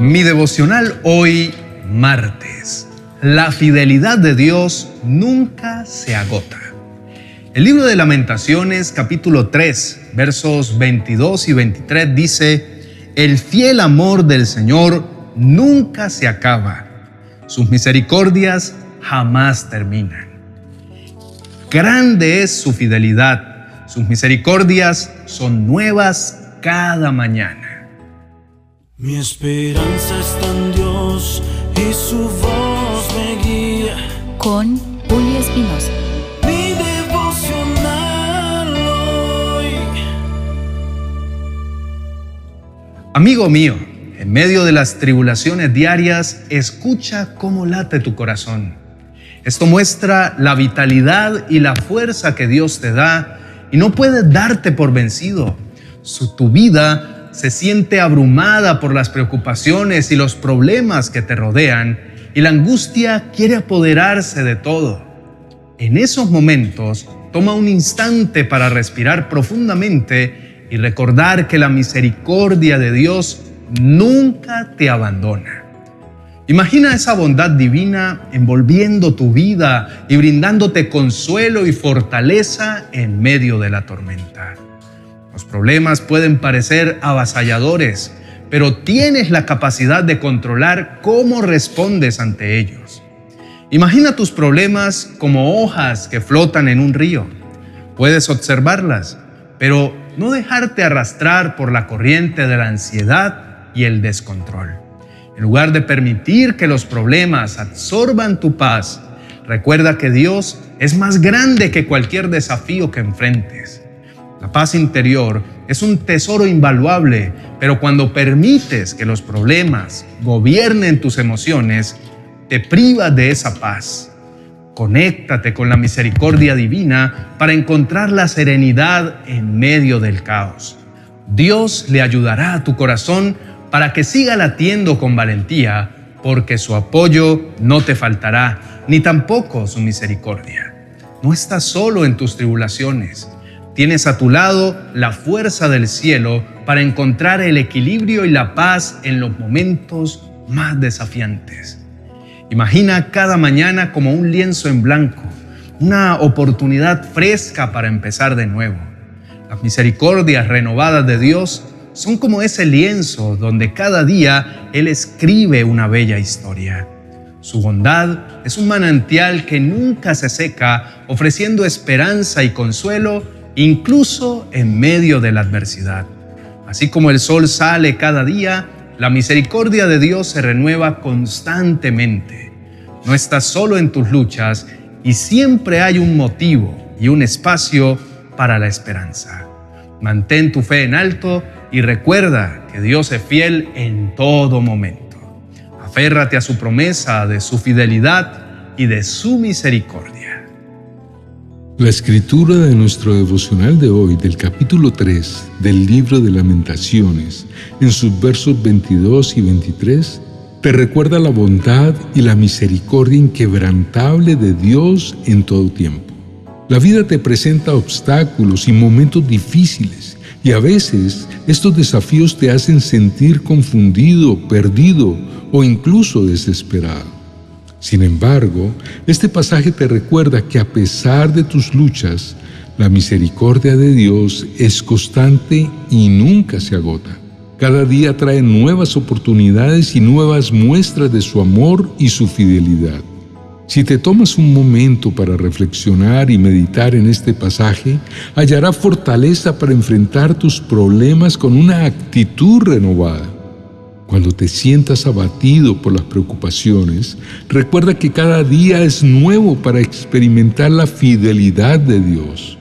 Mi devocional hoy, martes. La fidelidad de Dios nunca se agota. El libro de lamentaciones capítulo 3 versos 22 y 23 dice, El fiel amor del Señor nunca se acaba, sus misericordias jamás terminan. Grande es su fidelidad, sus misericordias son nuevas cada mañana. Mi esperanza está en Dios y su voz me guía. Con Julio Espinosa. Mi devocional hoy. Amigo mío, en medio de las tribulaciones diarias, escucha cómo late tu corazón. Esto muestra la vitalidad y la fuerza que Dios te da y no puede darte por vencido. Su, tu vida se siente abrumada por las preocupaciones y los problemas que te rodean y la angustia quiere apoderarse de todo. En esos momentos, toma un instante para respirar profundamente y recordar que la misericordia de Dios nunca te abandona. Imagina esa bondad divina envolviendo tu vida y brindándote consuelo y fortaleza en medio de la tormenta. Los problemas pueden parecer avasalladores, pero tienes la capacidad de controlar cómo respondes ante ellos. Imagina tus problemas como hojas que flotan en un río. Puedes observarlas, pero no dejarte arrastrar por la corriente de la ansiedad y el descontrol. En lugar de permitir que los problemas absorban tu paz, recuerda que Dios es más grande que cualquier desafío que enfrentes. La paz interior es un tesoro invaluable, pero cuando permites que los problemas gobiernen tus emociones, te privas de esa paz. Conéctate con la misericordia divina para encontrar la serenidad en medio del caos. Dios le ayudará a tu corazón para que siga latiendo con valentía, porque su apoyo no te faltará, ni tampoco su misericordia. No estás solo en tus tribulaciones. Tienes a tu lado la fuerza del cielo para encontrar el equilibrio y la paz en los momentos más desafiantes. Imagina cada mañana como un lienzo en blanco, una oportunidad fresca para empezar de nuevo. Las misericordias renovadas de Dios son como ese lienzo donde cada día Él escribe una bella historia. Su bondad es un manantial que nunca se seca, ofreciendo esperanza y consuelo incluso en medio de la adversidad. Así como el sol sale cada día, la misericordia de Dios se renueva constantemente. No estás solo en tus luchas y siempre hay un motivo y un espacio para la esperanza. Mantén tu fe en alto y recuerda que Dios es fiel en todo momento. Aférrate a su promesa de su fidelidad y de su misericordia. La escritura de nuestro devocional de hoy, del capítulo 3 del libro de lamentaciones, en sus versos 22 y 23, te recuerda la bondad y la misericordia inquebrantable de Dios en todo tiempo. La vida te presenta obstáculos y momentos difíciles y a veces estos desafíos te hacen sentir confundido, perdido o incluso desesperado. Sin embargo, este pasaje te recuerda que a pesar de tus luchas, la misericordia de Dios es constante y nunca se agota. Cada día trae nuevas oportunidades y nuevas muestras de su amor y su fidelidad. Si te tomas un momento para reflexionar y meditar en este pasaje, hallará fortaleza para enfrentar tus problemas con una actitud renovada. Cuando te sientas abatido por las preocupaciones, recuerda que cada día es nuevo para experimentar la fidelidad de Dios.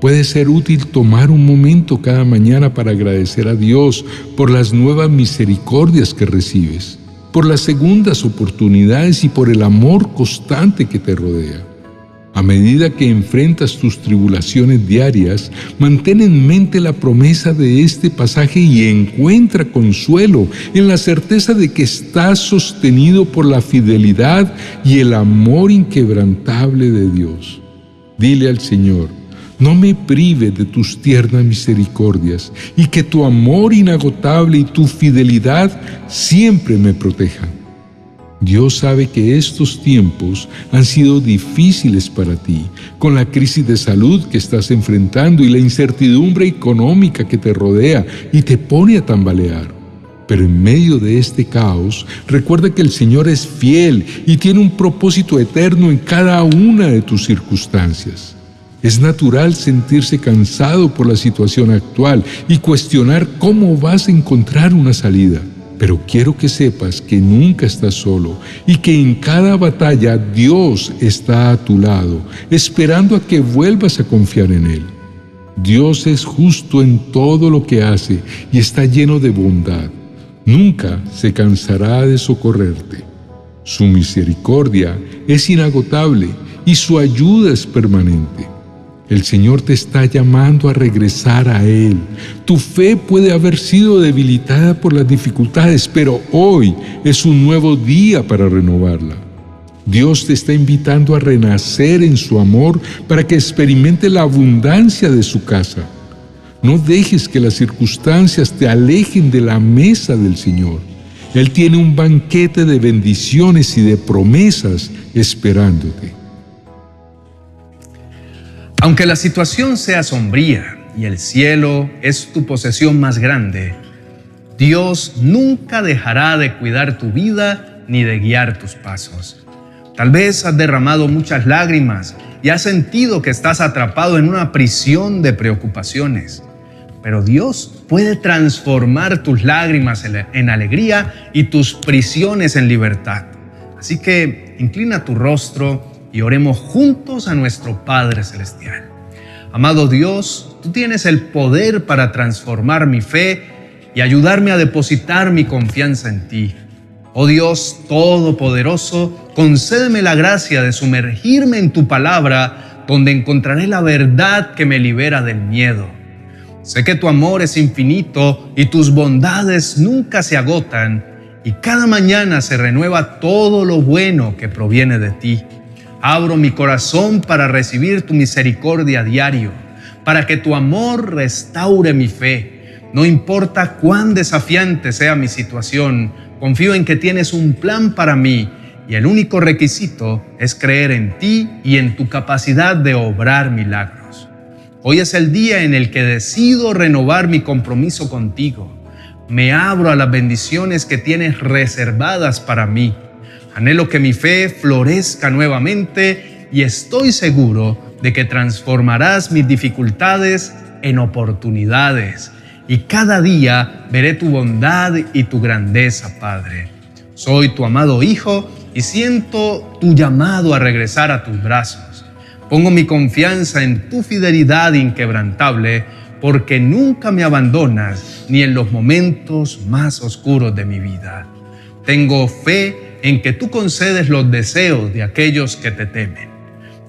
Puede ser útil tomar un momento cada mañana para agradecer a Dios por las nuevas misericordias que recibes, por las segundas oportunidades y por el amor constante que te rodea. A medida que enfrentas tus tribulaciones diarias, mantén en mente la promesa de este pasaje y encuentra consuelo en la certeza de que estás sostenido por la fidelidad y el amor inquebrantable de Dios. Dile al Señor, no me prive de tus tiernas misericordias y que tu amor inagotable y tu fidelidad siempre me protejan. Dios sabe que estos tiempos han sido difíciles para ti, con la crisis de salud que estás enfrentando y la incertidumbre económica que te rodea y te pone a tambalear. Pero en medio de este caos, recuerda que el Señor es fiel y tiene un propósito eterno en cada una de tus circunstancias. Es natural sentirse cansado por la situación actual y cuestionar cómo vas a encontrar una salida. Pero quiero que sepas que nunca estás solo y que en cada batalla Dios está a tu lado, esperando a que vuelvas a confiar en Él. Dios es justo en todo lo que hace y está lleno de bondad. Nunca se cansará de socorrerte. Su misericordia es inagotable y su ayuda es permanente. El Señor te está llamando a regresar a Él. Tu fe puede haber sido debilitada por las dificultades, pero hoy es un nuevo día para renovarla. Dios te está invitando a renacer en su amor para que experimente la abundancia de su casa. No dejes que las circunstancias te alejen de la mesa del Señor. Él tiene un banquete de bendiciones y de promesas esperándote. Aunque la situación sea sombría y el cielo es tu posesión más grande, Dios nunca dejará de cuidar tu vida ni de guiar tus pasos. Tal vez has derramado muchas lágrimas y has sentido que estás atrapado en una prisión de preocupaciones. Pero Dios puede transformar tus lágrimas en alegría y tus prisiones en libertad. Así que inclina tu rostro y oremos juntos a nuestro Padre Celestial. Amado Dios, tú tienes el poder para transformar mi fe y ayudarme a depositar mi confianza en ti. Oh Dios Todopoderoso, concédeme la gracia de sumergirme en tu palabra, donde encontraré la verdad que me libera del miedo. Sé que tu amor es infinito y tus bondades nunca se agotan, y cada mañana se renueva todo lo bueno que proviene de ti. Abro mi corazón para recibir tu misericordia diario, para que tu amor restaure mi fe. No importa cuán desafiante sea mi situación, confío en que tienes un plan para mí y el único requisito es creer en ti y en tu capacidad de obrar milagros. Hoy es el día en el que decido renovar mi compromiso contigo. Me abro a las bendiciones que tienes reservadas para mí Anhelo que mi fe florezca nuevamente y estoy seguro de que transformarás mis dificultades en oportunidades y cada día veré tu bondad y tu grandeza, Padre. Soy tu amado Hijo y siento tu llamado a regresar a tus brazos. Pongo mi confianza en tu fidelidad inquebrantable porque nunca me abandonas ni en los momentos más oscuros de mi vida. Tengo fe en que tú concedes los deseos de aquellos que te temen.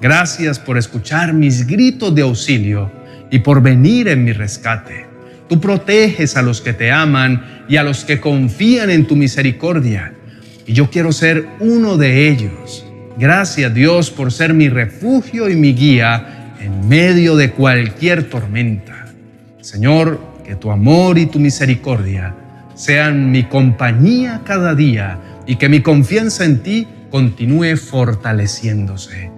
Gracias por escuchar mis gritos de auxilio y por venir en mi rescate. Tú proteges a los que te aman y a los que confían en tu misericordia. Y yo quiero ser uno de ellos. Gracias Dios por ser mi refugio y mi guía en medio de cualquier tormenta. Señor, que tu amor y tu misericordia sean mi compañía cada día y que mi confianza en ti continúe fortaleciéndose.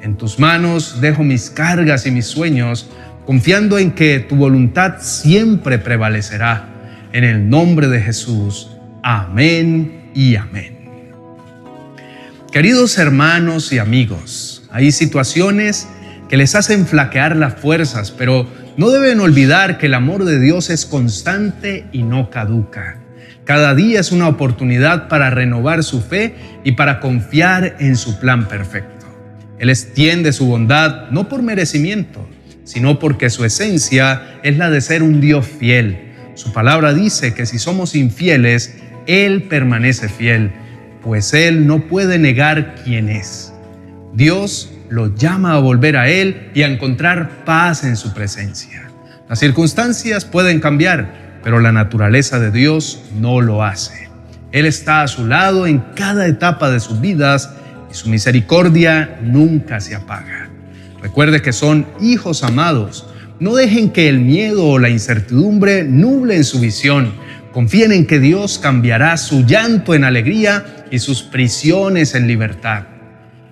En tus manos dejo mis cargas y mis sueños, confiando en que tu voluntad siempre prevalecerá. En el nombre de Jesús. Amén y amén. Queridos hermanos y amigos, hay situaciones que les hacen flaquear las fuerzas, pero no deben olvidar que el amor de Dios es constante y no caduca. Cada día es una oportunidad para renovar su fe y para confiar en su plan perfecto. Él extiende su bondad no por merecimiento, sino porque su esencia es la de ser un Dios fiel. Su palabra dice que si somos infieles, Él permanece fiel, pues Él no puede negar quién es. Dios lo llama a volver a Él y a encontrar paz en su presencia. Las circunstancias pueden cambiar, pero la naturaleza de Dios no lo hace. Él está a su lado en cada etapa de sus vidas y su misericordia nunca se apaga. Recuerde que son hijos amados. No dejen que el miedo o la incertidumbre nublen su visión. Confíen en que Dios cambiará su llanto en alegría y sus prisiones en libertad.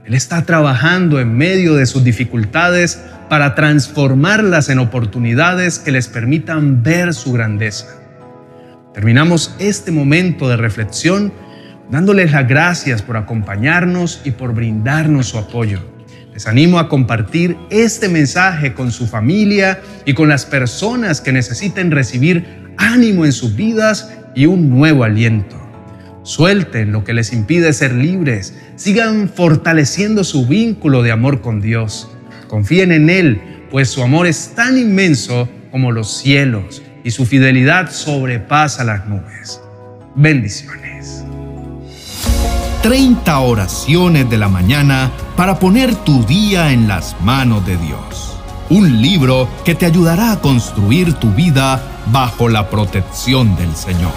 Él está trabajando en medio de sus dificultades para transformarlas en oportunidades que les permitan ver su grandeza. Terminamos este momento de reflexión dándoles las gracias por acompañarnos y por brindarnos su apoyo. Les animo a compartir este mensaje con su familia y con las personas que necesiten recibir ánimo en sus vidas y un nuevo aliento. Suelten lo que les impide ser libres, sigan fortaleciendo su vínculo de amor con Dios. Confíen en Él, pues su amor es tan inmenso como los cielos y su fidelidad sobrepasa las nubes. Bendiciones. 30 oraciones de la mañana para poner tu día en las manos de Dios. Un libro que te ayudará a construir tu vida bajo la protección del Señor.